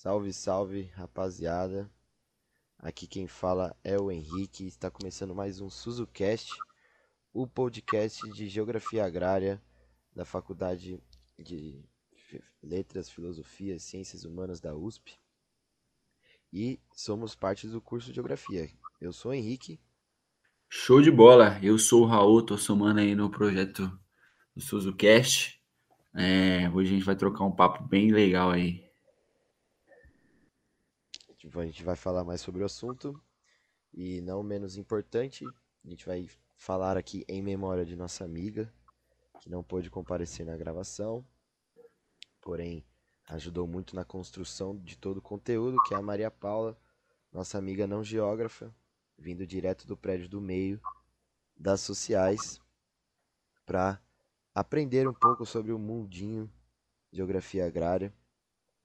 Salve, salve, rapaziada. Aqui quem fala é o Henrique. Está começando mais um SuzuCast, o podcast de Geografia Agrária da Faculdade de Letras, Filosofia e Ciências Humanas da USP. E somos parte do curso de Geografia. Eu sou o Henrique. Show de bola! Eu sou o Raul, tô somando aí no projeto do SuzuCast. É, hoje a gente vai trocar um papo bem legal aí. A gente vai falar mais sobre o assunto e não menos importante, a gente vai falar aqui em memória de nossa amiga que não pôde comparecer na gravação, porém ajudou muito na construção de todo o conteúdo, que é a Maria Paula, nossa amiga não geógrafa, vindo direto do prédio do meio das sociais para aprender um pouco sobre o mundinho geografia agrária,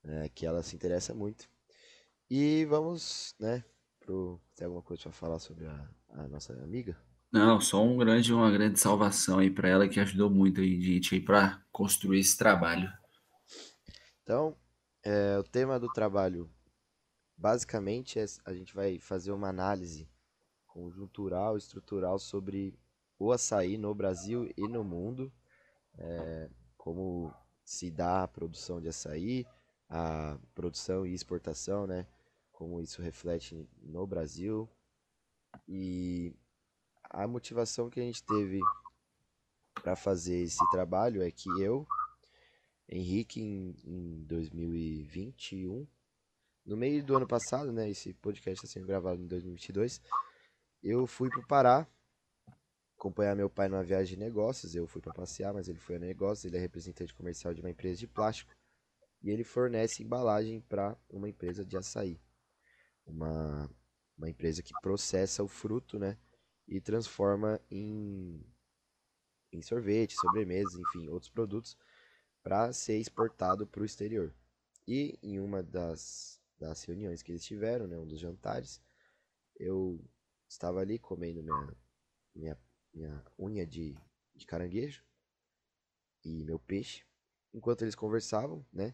é, que ela se interessa muito. E vamos, né, pro... Tem alguma coisa para falar sobre a, a, nossa amiga? Não, só um grande, uma grande salvação aí para ela que ajudou muito aí, gente, aí para construir esse trabalho. Então, é, o tema do trabalho, basicamente, é, a gente vai fazer uma análise conjuntural, estrutural sobre o açaí no Brasil e no mundo, é, como se dá a produção de açaí, a produção e exportação, né? Como isso reflete no Brasil. E a motivação que a gente teve para fazer esse trabalho é que eu, Henrique, em, em 2021, no meio do ano passado, né? Esse podcast está sendo gravado em 2022 eu fui para o Pará acompanhar meu pai numa viagem de negócios. Eu fui para passear, mas ele foi a negócios. Ele é representante comercial de uma empresa de plástico e ele fornece embalagem para uma empresa de açaí, uma, uma empresa que processa o fruto, né, e transforma em, em sorvete, sobremesas, enfim, outros produtos para ser exportado para o exterior. E em uma das, das reuniões que eles tiveram, né, um dos jantares, eu estava ali comendo minha, minha, minha unha de, de caranguejo e meu peixe, enquanto eles conversavam, né?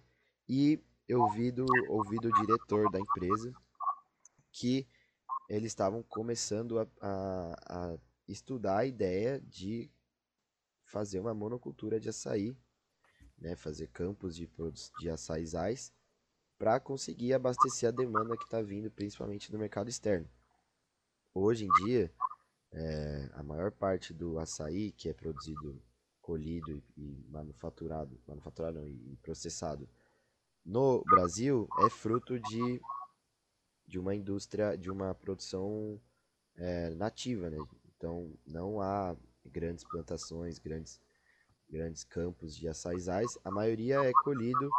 E eu ouvi do, ouvi do diretor da empresa que eles estavam começando a, a, a estudar a ideia de fazer uma monocultura de açaí, né, fazer campos de, de açaizais para conseguir abastecer a demanda que está vindo principalmente do mercado externo. Hoje em dia, é, a maior parte do açaí que é produzido, colhido e, e manufaturado, manufaturado não, e processado no Brasil é fruto de, de uma indústria, de uma produção é, nativa, né? Então não há grandes plantações, grandes, grandes campos de açaizais. A maioria é colhido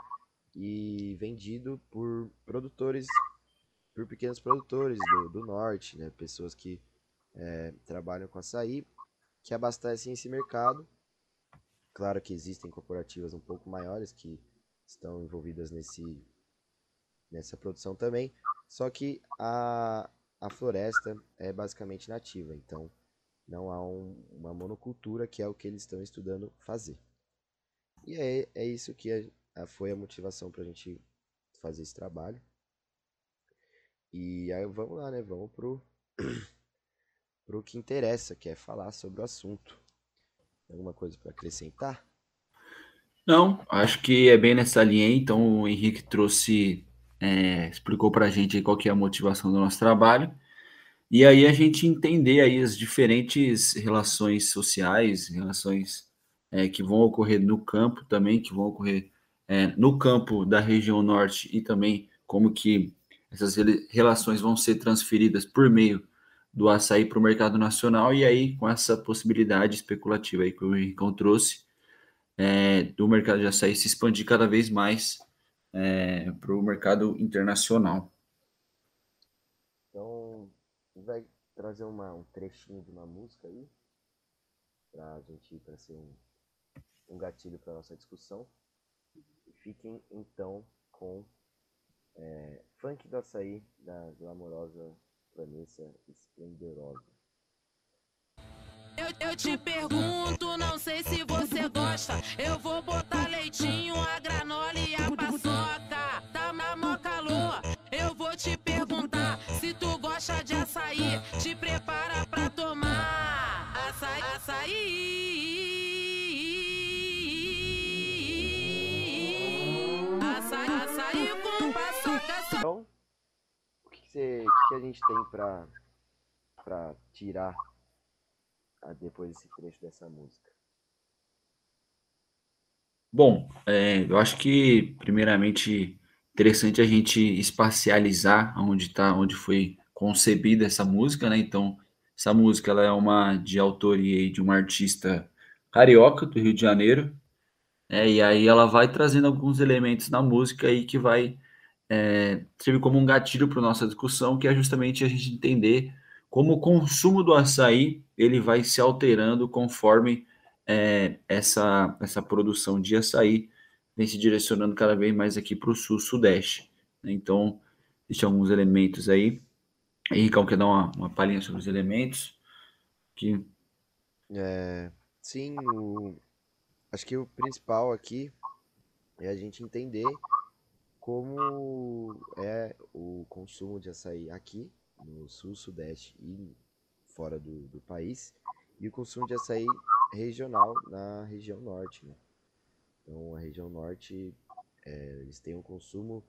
e vendido por produtores por pequenos produtores do, do norte, né? pessoas que é, trabalham com açaí, que abastecem esse mercado. Claro que existem corporativas um pouco maiores que estão envolvidas nesse, nessa produção também, só que a, a floresta é basicamente nativa, então não há um, uma monocultura que é o que eles estão estudando fazer. E é, é isso que a, a, foi a motivação para a gente fazer esse trabalho. E aí vamos lá, né? Vamos pro, pro que interessa, que é falar sobre o assunto. Alguma coisa para acrescentar? Não, acho que é bem nessa linha aí. Então o Henrique trouxe, é, explicou para a gente qual que é a motivação do nosso trabalho. E aí a gente entender aí as diferentes relações sociais, relações é, que vão ocorrer no campo também, que vão ocorrer é, no campo da região norte e também como que essas relações vão ser transferidas por meio do açaí para o mercado nacional, e aí com essa possibilidade especulativa aí que o Henricão trouxe, é, do mercado de açaí se expandir cada vez mais é, para o mercado internacional. Então, vai trazer uma, um trechinho de uma música aí, para a gente para ser um, um gatilho para nossa discussão. Fiquem então com é, funk do açaí da glamourosa Vanessa Esplendorosa. Eu, eu te pergunto, não sei se você gosta. Eu vou botar leitinho, a granola e a paçoca. Tá na mó calor, eu vou te perguntar. Se tu gosta de açaí, te prepara pra tomar. Açaí, açaí. Açaí, açaí com paçoca. Então, o que, que, que, que a gente tem para pra tirar? Depois desse trecho dessa música? Bom, é, eu acho que, primeiramente, interessante a gente espacializar onde tá, onde foi concebida essa música, né? Então, essa música ela é uma de autoria de uma artista carioca do Rio de Janeiro, é, e aí ela vai trazendo alguns elementos na música aí que vai é, servir como um gatilho para nossa discussão, que é justamente a gente entender como o consumo do açaí ele vai se alterando conforme é, essa, essa produção de açaí vem se direcionando cada vez mais aqui para o sul-sudeste. né? Então, existem alguns elementos aí. Henricão quer dar uma, uma palhinha sobre os elementos? Que, É, sim, o- acho que o principal aqui é a gente entender como é o consumo de açaí aqui no sul, sudeste e fora do, do país, e o consumo de açaí regional na região norte, né? Então, a região norte, é, eles têm um consumo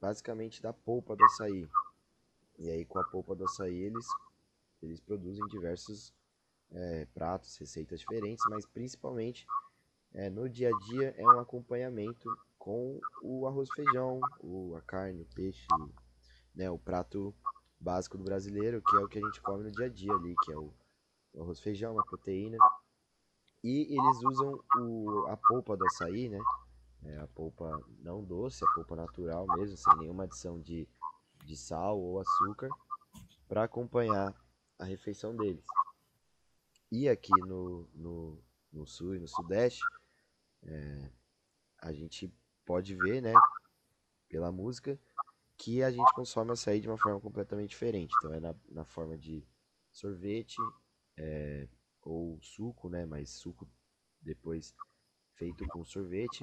basicamente da polpa do açaí. E aí, com a polpa do açaí, eles, eles produzem diversos é, pratos, receitas diferentes, mas principalmente é, no dia a dia é um acompanhamento com o arroz feijão, o, a carne, o peixe, né, o prato básico do brasileiro, que é o que a gente come no dia a dia ali, que é o, arroz feijão, a proteína. E eles usam o, a polpa do açaí, né? É, a polpa não doce, a polpa natural mesmo, sem nenhuma adição de, de sal ou açúcar, para acompanhar a refeição deles. E aqui no, no, no sul e no sudeste, é, a gente pode ver, né, pela música, que a gente consome açaí de uma forma completamente diferente. Então é na, na forma de sorvete é, ou suco, né, mas suco depois feito com sorvete.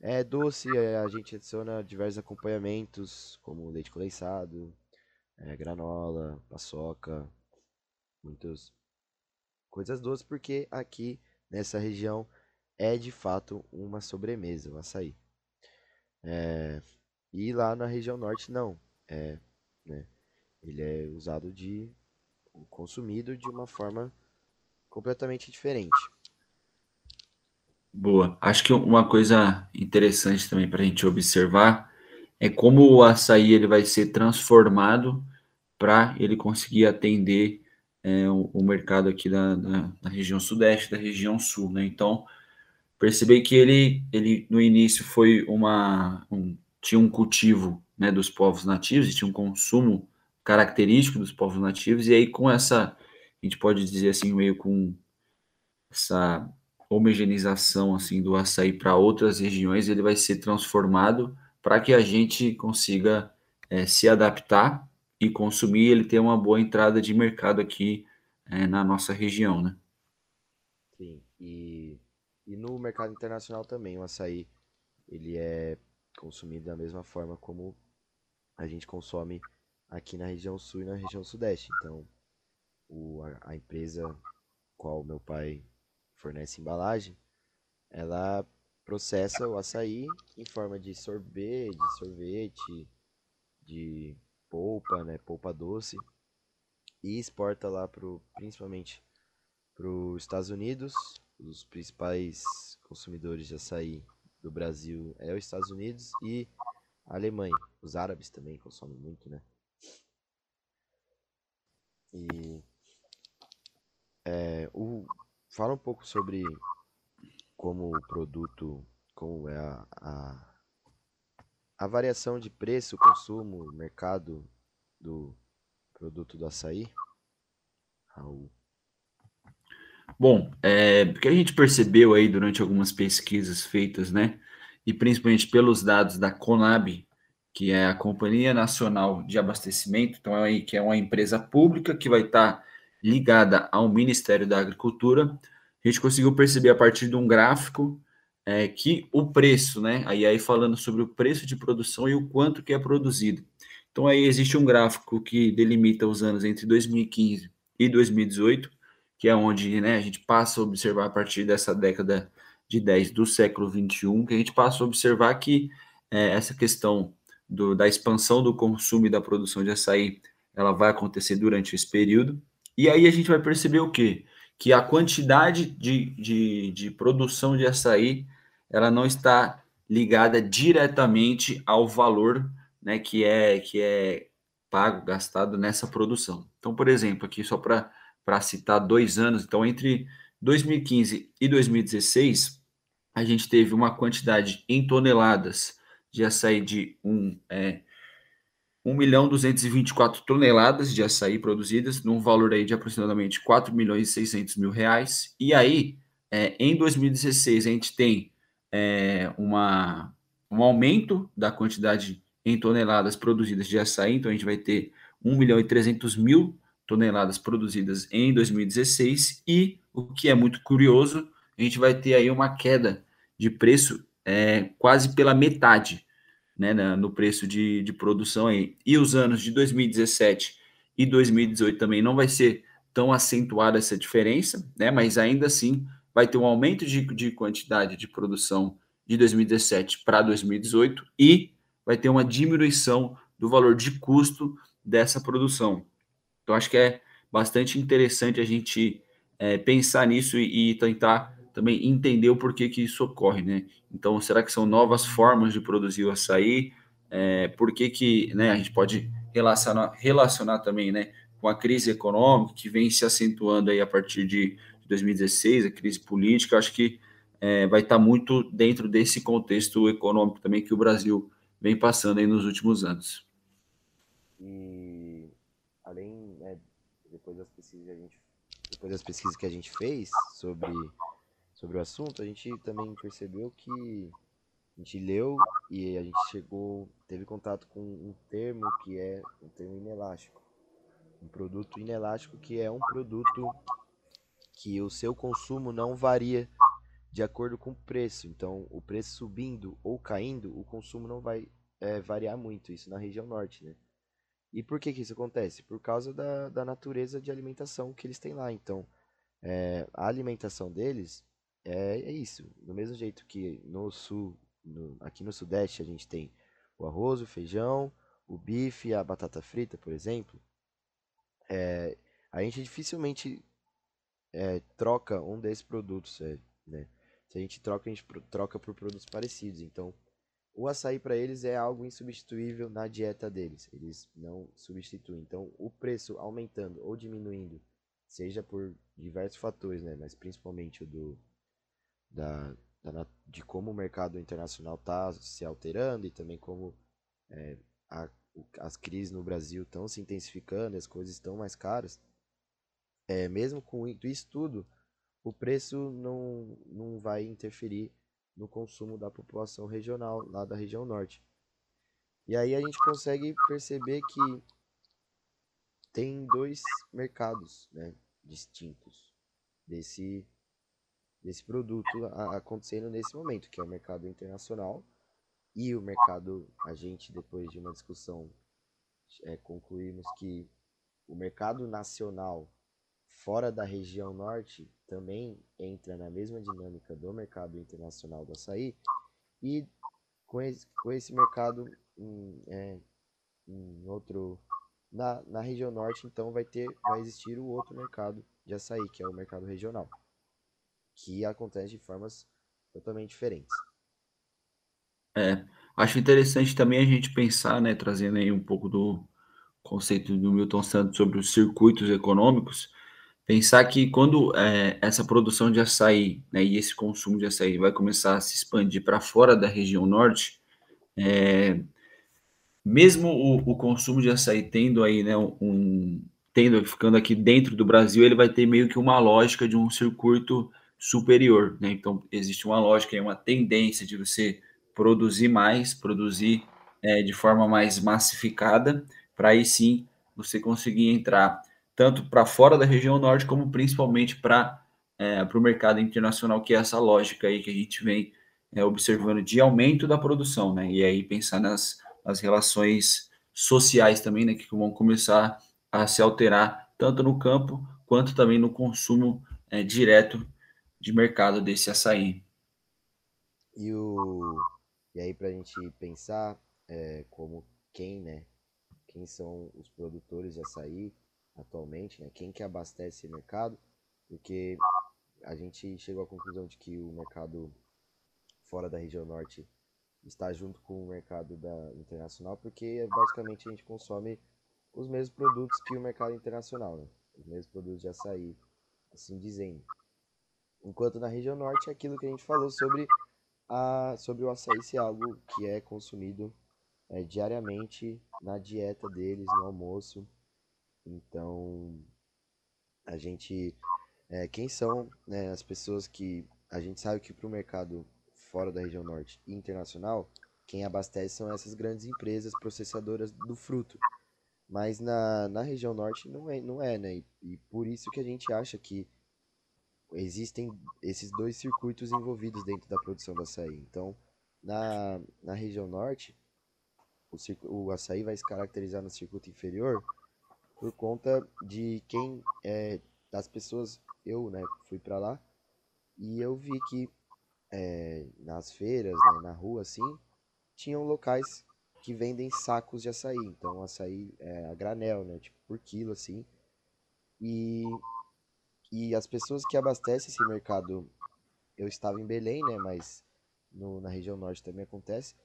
É doce, é, a gente adiciona diversos acompanhamentos, como leite condensado, é, granola, paçoca, muitas coisas doces, porque aqui nessa região é de fato uma sobremesa, o açaí. É, e lá na região norte não, é, né, ele é usado de consumido de uma forma completamente diferente. boa. Acho que uma coisa interessante também para a gente observar é como o açaí ele vai ser transformado para ele conseguir atender é, o, o mercado aqui da, da, da região sudeste, da região sul, né? Então, percebi que ele, ele no início foi uma um, tinha um cultivo né, dos povos nativos tinha um consumo característico dos povos nativos e aí com essa a gente pode dizer assim meio com essa homogeneização assim do açaí para outras regiões ele vai ser transformado para que a gente consiga eh, se adaptar e consumir ele ter uma boa entrada de mercado aqui eh, na nossa região, né? Sim, e, e no mercado internacional também o açaí ele é consumido da mesma forma como a gente consome aqui na região sul e na região sudeste. Então, o, a, a empresa qual meu pai fornece embalagem, ela processa o açaí em forma de de sorvete, de polpa, né, polpa doce, e exporta lá pro, principalmente para os Estados Unidos. Os principais consumidores de açaí do Brasil é os Estados Unidos e a Alemanha. Os árabes também consomem muito, né? E é, o, fala um pouco sobre como o produto, como é a, a, a variação de preço, consumo, mercado do produto do açaí. Raul. Bom, é, porque a gente percebeu aí durante algumas pesquisas feitas, né, e principalmente pelos dados da Conab, que é a Companhia Nacional de Abastecimento, então é aí que é uma empresa pública que vai estar ligada ao Ministério da Agricultura, a gente conseguiu perceber a partir de um gráfico é, que o preço, né, aí, aí falando sobre o preço de produção e o quanto que é produzido. Então aí existe um gráfico que delimita os anos entre 2015 e 2018, que é onde né, a gente passa a observar a partir dessa década de 10 do século 21, que a gente passa a observar que é, essa questão do, da expansão do consumo e da produção de açaí, ela vai acontecer durante esse período, e aí a gente vai perceber o quê? Que a quantidade de, de, de produção de açaí, ela não está ligada diretamente ao valor né, que, é, que é pago, gastado nessa produção. Então, por exemplo, aqui só para citar dois anos, então entre 2015 e 2016, a gente teve uma quantidade em toneladas de açaí de um, é, 1 milhão 224 toneladas de açaí produzidas, num valor aí de aproximadamente 4 milhões e 600 mil reais. E aí, é, em 2016, a gente tem é, uma, um aumento da quantidade em toneladas produzidas de açaí, então a gente vai ter 1 milhão e 300 mil toneladas produzidas em 2016, e o que é muito curioso, a gente vai ter aí uma queda de preço é, quase pela metade né, no preço de, de produção aí. E os anos de 2017 e 2018 também não vai ser tão acentuada essa diferença, né, mas ainda assim vai ter um aumento de, de quantidade de produção de 2017 para 2018 e vai ter uma diminuição do valor de custo dessa produção. Então, acho que é bastante interessante a gente é, pensar nisso e, e, tentar também entender o porquê que isso ocorre, né? Então, será que são novas formas de produzir o açaí? É, por que, que né, a gente pode relacionar, relacionar também né, com a crise econômica que vem se acentuando aí a partir de 2016, a crise política? Acho que é, vai estar muito dentro desse contexto econômico também que o Brasil vem passando aí nos últimos anos. Né, depois das pesquisas que a gente, depois das pesquisas que a gente fez sobre sobre o assunto, a gente também percebeu que a gente leu e a gente chegou, teve contato com um termo que é um termo inelástico. Um produto inelástico que é um produto que o seu consumo não varia de acordo com o preço. Então, o preço subindo ou caindo, o consumo não vai é, variar muito. Isso na região norte, né? E por que, que isso acontece? Por causa da, da natureza de alimentação que eles têm lá. Então, é, a alimentação deles é, é isso. Do mesmo jeito que no sul, no, aqui no sudeste, a gente tem o arroz, o feijão, o bife, a batata frita, por exemplo. É, a gente dificilmente é, troca um desses produtos, é, né? Se a gente troca, a gente troca por produtos parecidos. Então, o açaí para eles é algo insubstituível na dieta deles. Eles não substituem. Então, o preço aumentando ou diminuindo, seja por diversos fatores, né? Mas principalmente o do da, da de como o mercado internacional está se alterando e também como é, a, as crises no Brasil estão se intensificando, as coisas estão mais caras. É, mesmo com isso tudo, o preço não, não vai interferir no consumo da população regional, lá da região norte. E aí a gente consegue perceber que tem dois mercados né, distintos desse, desse produto acontecendo nesse momento, que é o mercado internacional e o mercado, a gente depois de uma discussão é, concluímos que o mercado nacional fora da região norte também entra na mesma dinâmica do mercado internacional do açaí e com esse, com esse mercado em, é, em outro na, na região norte então vai ter vai existir o outro mercado de açaí que é o mercado regional que acontece de formas totalmente diferentes. É acho interessante também a gente pensar né trazendo aí um pouco do conceito do Milton Santos sobre os circuitos econômicos pensar que quando é, essa produção de açaí né, e esse consumo de açaí vai começar a se expandir para fora da região norte, é, mesmo o, o, consumo de açaí tendo aí, né, um, tendo ficando aqui dentro do Brasil, ele vai ter meio que uma lógica de um circuito superior, né? Então existe uma lógica, uma tendência de você produzir mais, produzir é, de forma mais massificada, para aí sim você conseguir entrar tanto para fora da região norte, como principalmente para é, o mercado internacional, que é essa lógica aí que a gente vem é, observando de aumento da produção, né? E aí pensar nas, nas relações sociais também, né? Que vão começar a se alterar tanto no campo quanto também no consumo é, direto de mercado desse açaí. E, o... e aí, para a gente pensar é, como quem, né? Quem são os produtores de açaí atualmente, né? Quem que abastece o mercado, porque a gente chegou à conclusão de que o mercado fora da região norte está junto com o mercado da internacional, porque basicamente a gente consome os mesmos produtos que o mercado internacional, né? Os mesmos produtos de açaí, assim dizendo. Enquanto na região norte é aquilo que a gente falou sobre, a, sobre o açaí ser algo que é consumido é, diariamente na dieta deles, no almoço. Então, a gente. É, quem são né, as pessoas que. A gente sabe que para o mercado fora da região norte e internacional, quem abastece são essas grandes empresas processadoras do fruto. Mas na, na região norte não é, não é né? E, e por isso que a gente acha que existem esses dois circuitos envolvidos dentro da produção do açaí. Então, na, na região norte, o, o açaí vai se caracterizar no circuito inferior por conta de quem é, das pessoas eu né fui para lá e eu vi que é, nas feiras né, na rua assim tinham locais que vendem sacos de açaí. Então açaí é, a granel né tipo por quilo assim. E e as pessoas que abastecem esse mercado eu estava em Belém né mas no, na região norte também acontece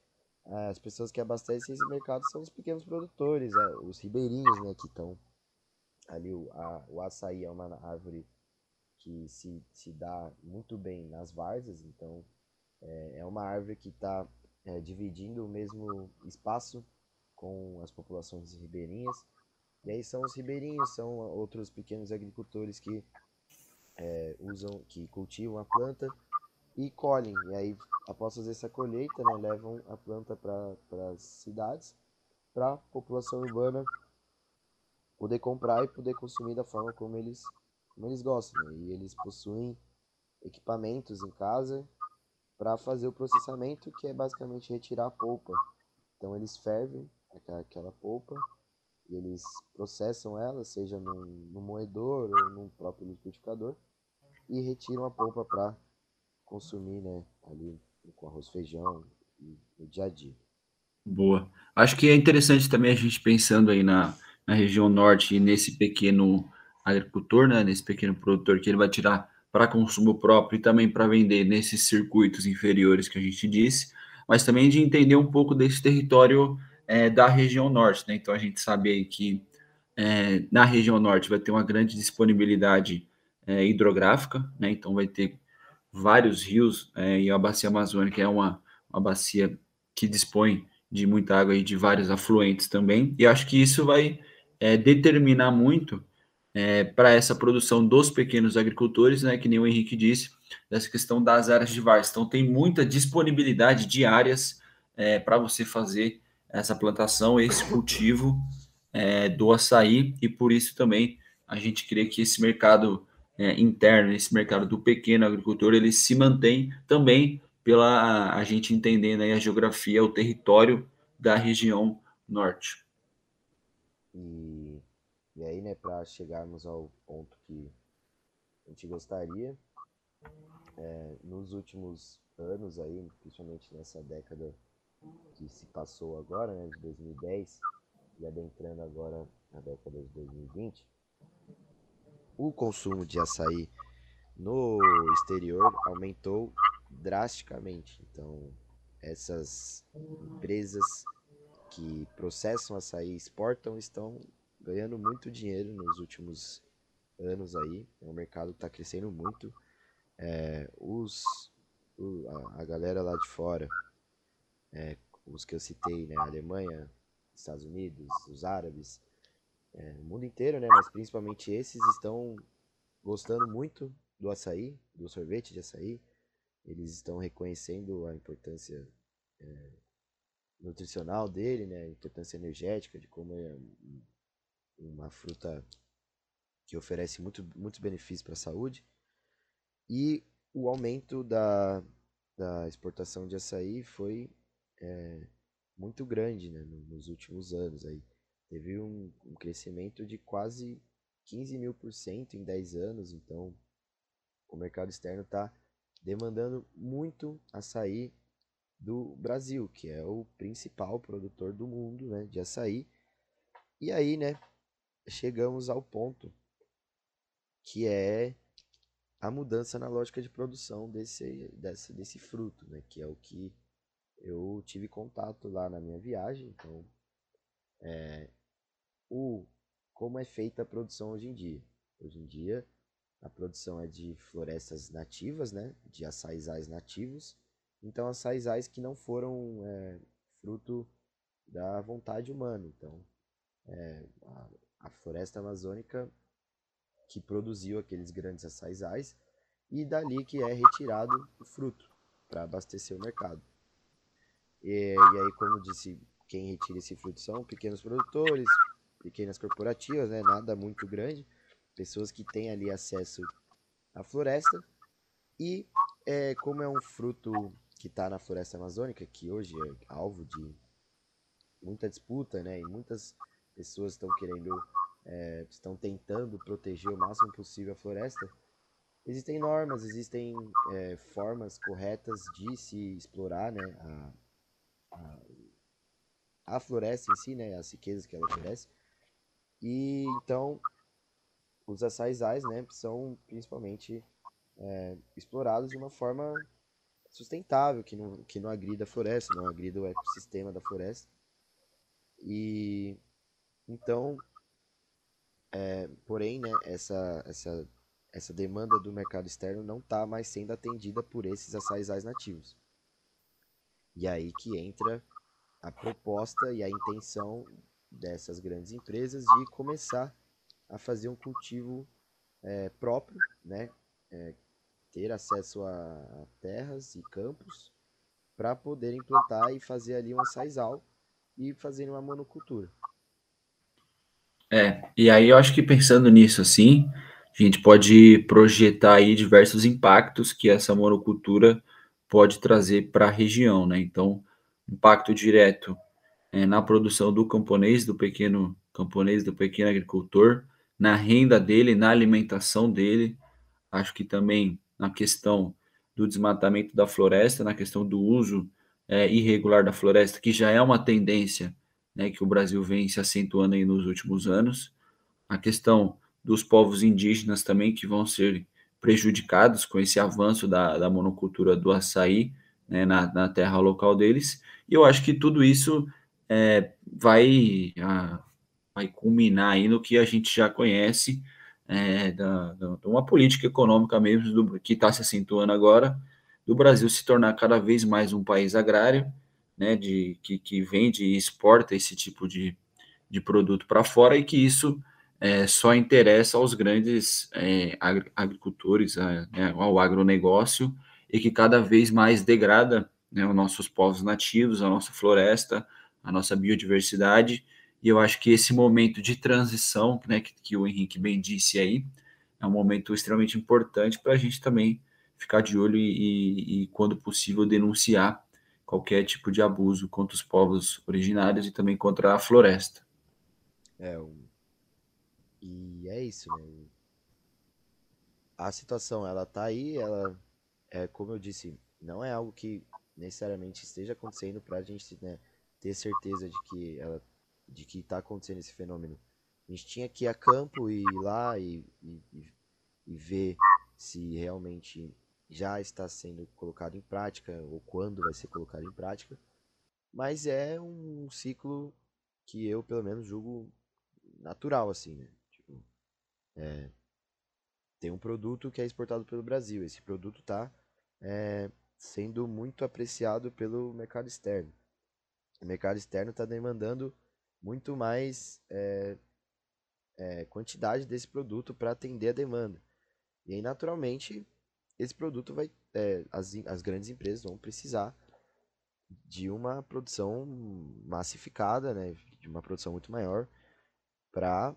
as pessoas que abastecem esse mercado são os pequenos produtores, é, os ribeirinhos, né, que estão ali o, a, o açaí é uma árvore que se, se dá muito bem nas várzeas, então é, é uma árvore que está é, dividindo o mesmo espaço com as populações ribeirinhas. E aí são os ribeirinhos, são outros pequenos agricultores que é, usam, que cultivam a planta e colhem. E aí, após fazer essa colheita, né, levam a planta para as cidades, para a população urbana poder comprar e poder consumir da forma como eles, como eles gostam. Né? E eles possuem equipamentos em casa para fazer o processamento, que é basicamente retirar a polpa. Então eles fervem aquela polpa e eles processam ela, seja num, num moedor ou num próprio liquidificador, e retiram a polpa para consumir, né, ali com arroz, feijão e no dia a dia. Boa. Acho que é interessante também a gente pensando aí na, na região norte e nesse pequeno agricultor, né, nesse pequeno produtor que ele vai tirar para consumo próprio e também para vender nesses circuitos inferiores que a gente disse, mas também de entender um pouco desse território é, da região norte, né? Então a gente sabe que é, na região norte vai ter uma grande disponibilidade é, hidrográfica, né? Então vai ter vários rios é, e a bacia amazônica é uma, uma bacia que dispõe de muita água e de vários afluentes também. E acho que isso vai é, determinar muito é, para essa produção dos pequenos agricultores, né, que nem o Henrique disse, dessa questão das áreas de várzea. Então, tem muita disponibilidade de áreas é, para você fazer essa plantação, esse cultivo é, do açaí, e por isso também a gente crê que esse mercado é, interno, esse mercado do pequeno agricultor, ele se mantém também pela a gente entendendo a geografia, o território da região norte. E, e aí, né, para chegarmos ao ponto que a gente gostaria, é, nos últimos anos aí, principalmente nessa década que se passou agora, né, de 2010, e adentrando agora na década de 2020, o consumo de açaí no exterior aumentou drasticamente. Então, essas empresas que processam açaí exportam estão ganhando muito dinheiro nos últimos anos aí. É um mercado que está crescendo muito. É, os, o, a, a, galera lá de fora, é, os que eu citei, né? Alemanha, Estados Unidos, os árabes, é, o mundo inteiro, né? Mas principalmente esses estão gostando muito do açaí, do sorvete de açaí. Eles estão reconhecendo a importância é, nutricional dele, né? Importância energética, de como é uma fruta que oferece muito, muitos benefícios para a saúde. E o aumento da, da exportação de açaí foi é, muito grande né, nos últimos anos aí teve um, um crescimento de quase 15 mil por cento em 10 anos, então o mercado externo está demandando muito açaí do Brasil, que é o principal produtor do mundo né, de açaí. E aí, né, chegamos ao ponto que é a mudança na lógica de produção desse, desse, desse fruto, né, que é o que eu tive contato lá na minha viagem. Então, é, o, como é feita a produção hoje em dia? Hoje em dia, a produção é de florestas nativas, né, de açaizais nativos. Então, açaizais que não foram é, fruto da vontade humana. Então, é, a, a, floresta amazônica que produziu aqueles grandes açaizais e dali que é retirado o fruto para abastecer o mercado. E, e, aí, como disse, quem retira esse fruto são pequenos produtores, pequenas corporativas, né, nada muito grande, pessoas que têm ali acesso à floresta e é, como é um fruto que está na floresta amazônica, que hoje é alvo de muita disputa, né? E muitas pessoas estão querendo, é, estão tentando proteger o máximo possível a floresta. Existem normas, existem é, formas corretas de se explorar, né? A, a, a floresta em si, né? As riquezas que ela oferece. E então os açaizais, né? São principalmente é, explorados de uma forma sustentável, que não, que não agrida a floresta, não agrida o ecossistema da floresta. E então, é, porém, né, essa, essa, essa demanda do mercado externo não está mais sendo atendida por esses açaizais nativos. E aí que entra a proposta e a intenção dessas grandes empresas de começar a fazer um cultivo é, próprio, né, é, ter acesso a terras e campos para poder implantar e fazer ali um açaizal e fazer uma monocultura. É, e aí eu acho que pensando nisso assim, a gente pode projetar aí diversos impactos que essa monocultura pode trazer para a região, né? Então, impacto direto é, na produção do camponês, do pequeno camponês, do pequeno agricultor, na renda dele, na alimentação dele. Acho que também na questão do desmatamento da floresta, na questão do uso é, irregular da floresta, que já é uma tendência né, que o Brasil vem se acentuando aí nos últimos anos, a questão dos povos indígenas também que vão ser prejudicados com esse avanço da, da monocultura do açaí né, na, na, terra local deles, e eu acho que tudo isso é, vai, a, vai culminar aí no que a gente já conhece, é, da, da, uma política econômica mesmo do, que está se acentuando agora, do Brasil se tornar cada vez mais um país agrário, né, de, que, que vende e exporta esse tipo de, de produto para fora e que isso é, só interessa aos grandes é, agricultores, a, né, ao agronegócio, e que cada vez mais degrada né, os nossos povos nativos, a nossa floresta, a nossa biodiversidade, e eu acho que esse momento de transição, né, que, que o Henrique bem disse aí, é um momento extremamente importante para a gente também ficar de olho e, e, e, quando possível, denunciar qualquer tipo de abuso contra os povos originários e também contra a floresta. É, e é isso, né? A situação, ela tá aí, ela, é como eu disse, não é algo que necessariamente esteja acontecendo para a gente né, ter certeza de que ela de que está acontecendo esse fenômeno. A gente tinha que ir a campo e ir lá e, e, e ver se realmente já está sendo colocado em prática ou quando vai ser colocado em prática. Mas é um ciclo que eu, pelo menos, julgo natural, assim, né? Tipo, é, tem um produto que é exportado pelo Brasil. Esse produto está é, sendo muito apreciado pelo mercado externo. O mercado externo está demandando muito mais é, é, quantidade desse produto para atender a demanda. E aí, naturalmente, esse produto vai. É, as, as grandes empresas vão precisar de uma produção massificada, né, de uma produção muito maior, para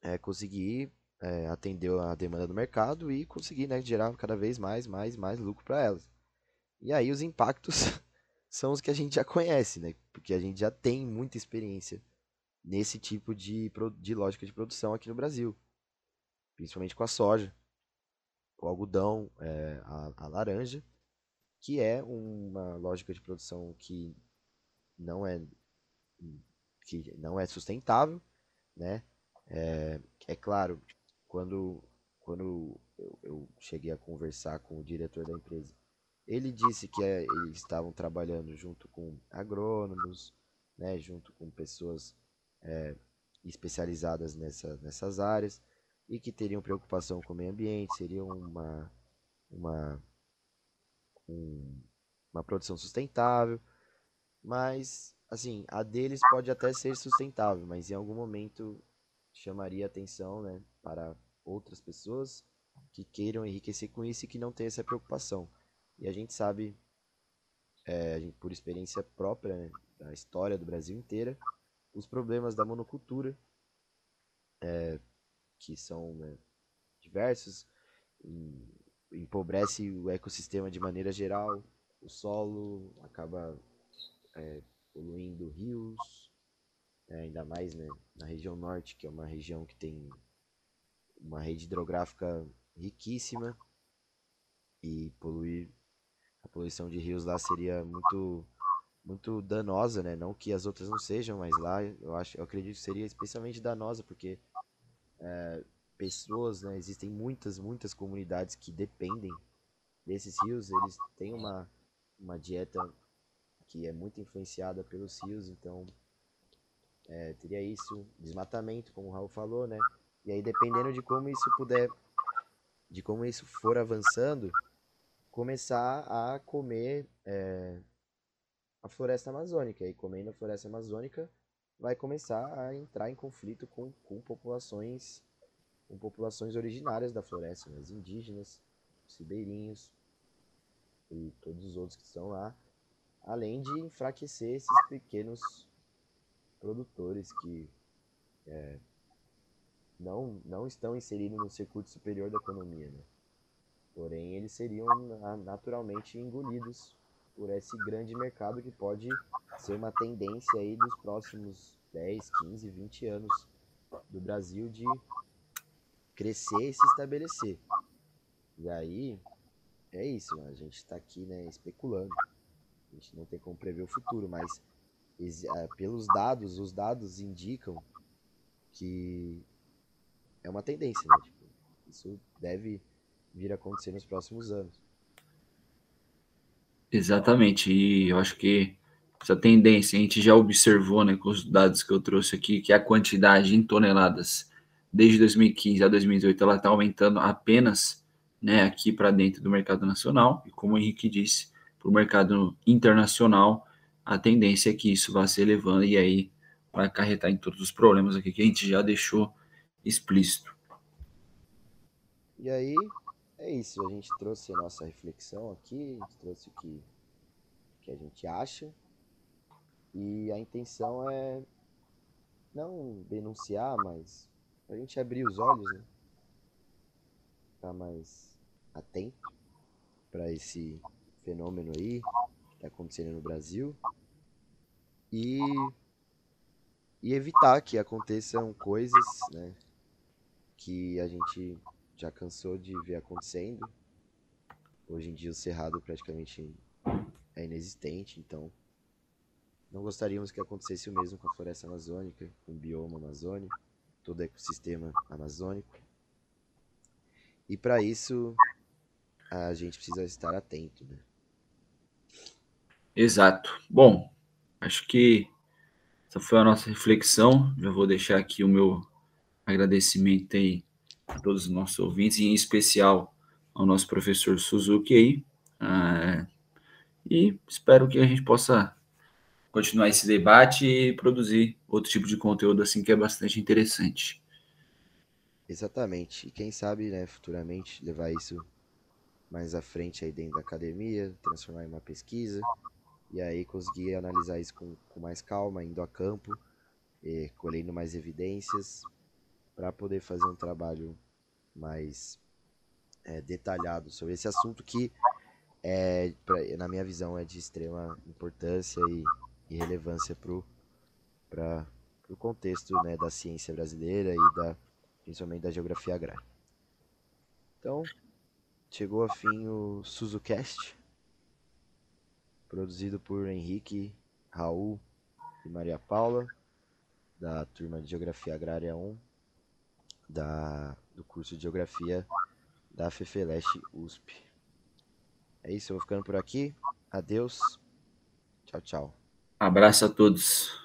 é, conseguir é, atender a demanda do mercado e conseguir né, gerar cada vez mais, mais, mais lucro para elas. E aí os impactos são os que a gente já conhece, né? Porque a gente já tem muita experiência nesse tipo de, de lógica de produção aqui no Brasil, principalmente com a soja, o algodão, é, a, a laranja, que é uma lógica de produção que não é que não é sustentável, né? É, é claro, quando quando eu, eu, cheguei a conversar com o diretor da empresa, ele disse que é, eles estavam trabalhando junto com agrônomos, né, junto com pessoas é, especializadas nessa, nessas áreas e que teriam preocupação com o meio ambiente, seriam uma, uma, um, uma produção sustentável, mas assim, a deles pode até ser sustentável, mas em algum momento chamaria atenção né, para outras pessoas que queiram enriquecer com isso e que não tenham essa preocupação. E a gente sabe, é, a gente, por experiência própria, né, da história do Brasil inteira, os problemas da monocultura, é, que são né, diversos, empobrece o ecossistema de maneira geral, o solo acaba é, poluindo rios, é, ainda mais né, na região norte, que é uma região que tem uma rede hidrográfica riquíssima e poluir a poluição de rios lá seria muito muito danosa, né? Não que as outras não sejam, mas lá eu acho, eu acredito que seria especialmente danosa porque é, pessoas, né? Existem muitas, muitas comunidades que dependem desses rios. Eles têm uma uma dieta que é muito influenciada pelos rios, então é, teria isso, desmatamento, como o Raul falou, né? E aí dependendo de como isso puder, de como isso for avançando, começar a comer é, a floresta amazônica. E comendo a floresta amazônica, vai começar a entrar em conflito com, com populações com populações originárias da floresta, né? as indígenas, os ribeirinhos e todos os outros que estão lá, além de enfraquecer esses pequenos produtores que é, não, não estão inseridos no circuito superior da economia. Né? Porém, eles seriam naturalmente engolidos por esse grande mercado que pode ser uma tendência aí dos próximos 10, 15, 20 anos do Brasil de crescer e se estabelecer. E aí, é isso, a gente está aqui né, especulando. A gente não tem como prever o futuro, mas é, pelos dados, os dados indicam que é uma tendência, né? Tipo, isso deve vir a acontecer nos próximos anos. Exatamente, e eu acho que essa tendência a gente já observou né, com os dados que eu trouxe aqui, que a quantidade em toneladas desde 2015 a 2018 ela está aumentando apenas né, aqui para dentro do mercado nacional, e como o Henrique disse, para o mercado internacional, a tendência é que isso vá se elevando e aí vai acarretar em todos os problemas aqui que a gente já deixou explícito. E aí, é isso. A gente trouxe a nossa reflexão aqui, a gente trouxe o que, que a gente acha. E a intenção é não denunciar, mas a gente abrir os olhos, né? Ficar mais atento para esse fenômeno aí que está acontecendo no Brasil. E, e evitar que aconteçam coisas, né? Que a gente já cansou de ver acontecendo. Hoje em dia o cerrado praticamente é inexistente, então não gostaríamos que acontecesse o mesmo com a floresta amazônica, com o bioma amazônico, todo o ecossistema amazônico. E para isso a gente precisa estar atento, né? Exato. Bom, acho que essa foi a nossa reflexão. Já vou deixar aqui o meu agradecimento aí a todos os nossos ouvintes, e em especial ao nosso professor Suzuki aí. Ah, e espero que a gente possa continuar esse debate e produzir outro tipo de conteúdo assim que é bastante interessante. Exatamente. E quem sabe, né, futuramente levar isso mais à frente aí dentro da academia, transformar em uma pesquisa e aí conseguir analisar isso com, com mais calma, indo a campo, colhendo mais evidências para poder fazer um trabalho mais é, detalhado sobre esse assunto que, é, pra, na minha visão, é de extrema importância e, e relevância para o contexto né, da ciência brasileira e da, principalmente da geografia agrária. Então, chegou a fim o SuzuCast, produzido por Henrique, Raul e Maria Paula, da turma de Geografia Agrária 1, da, do curso de Geografia da FEFELESTE USP. É isso, eu vou ficando por aqui. Adeus. Tchau, tchau. Abraço a todos.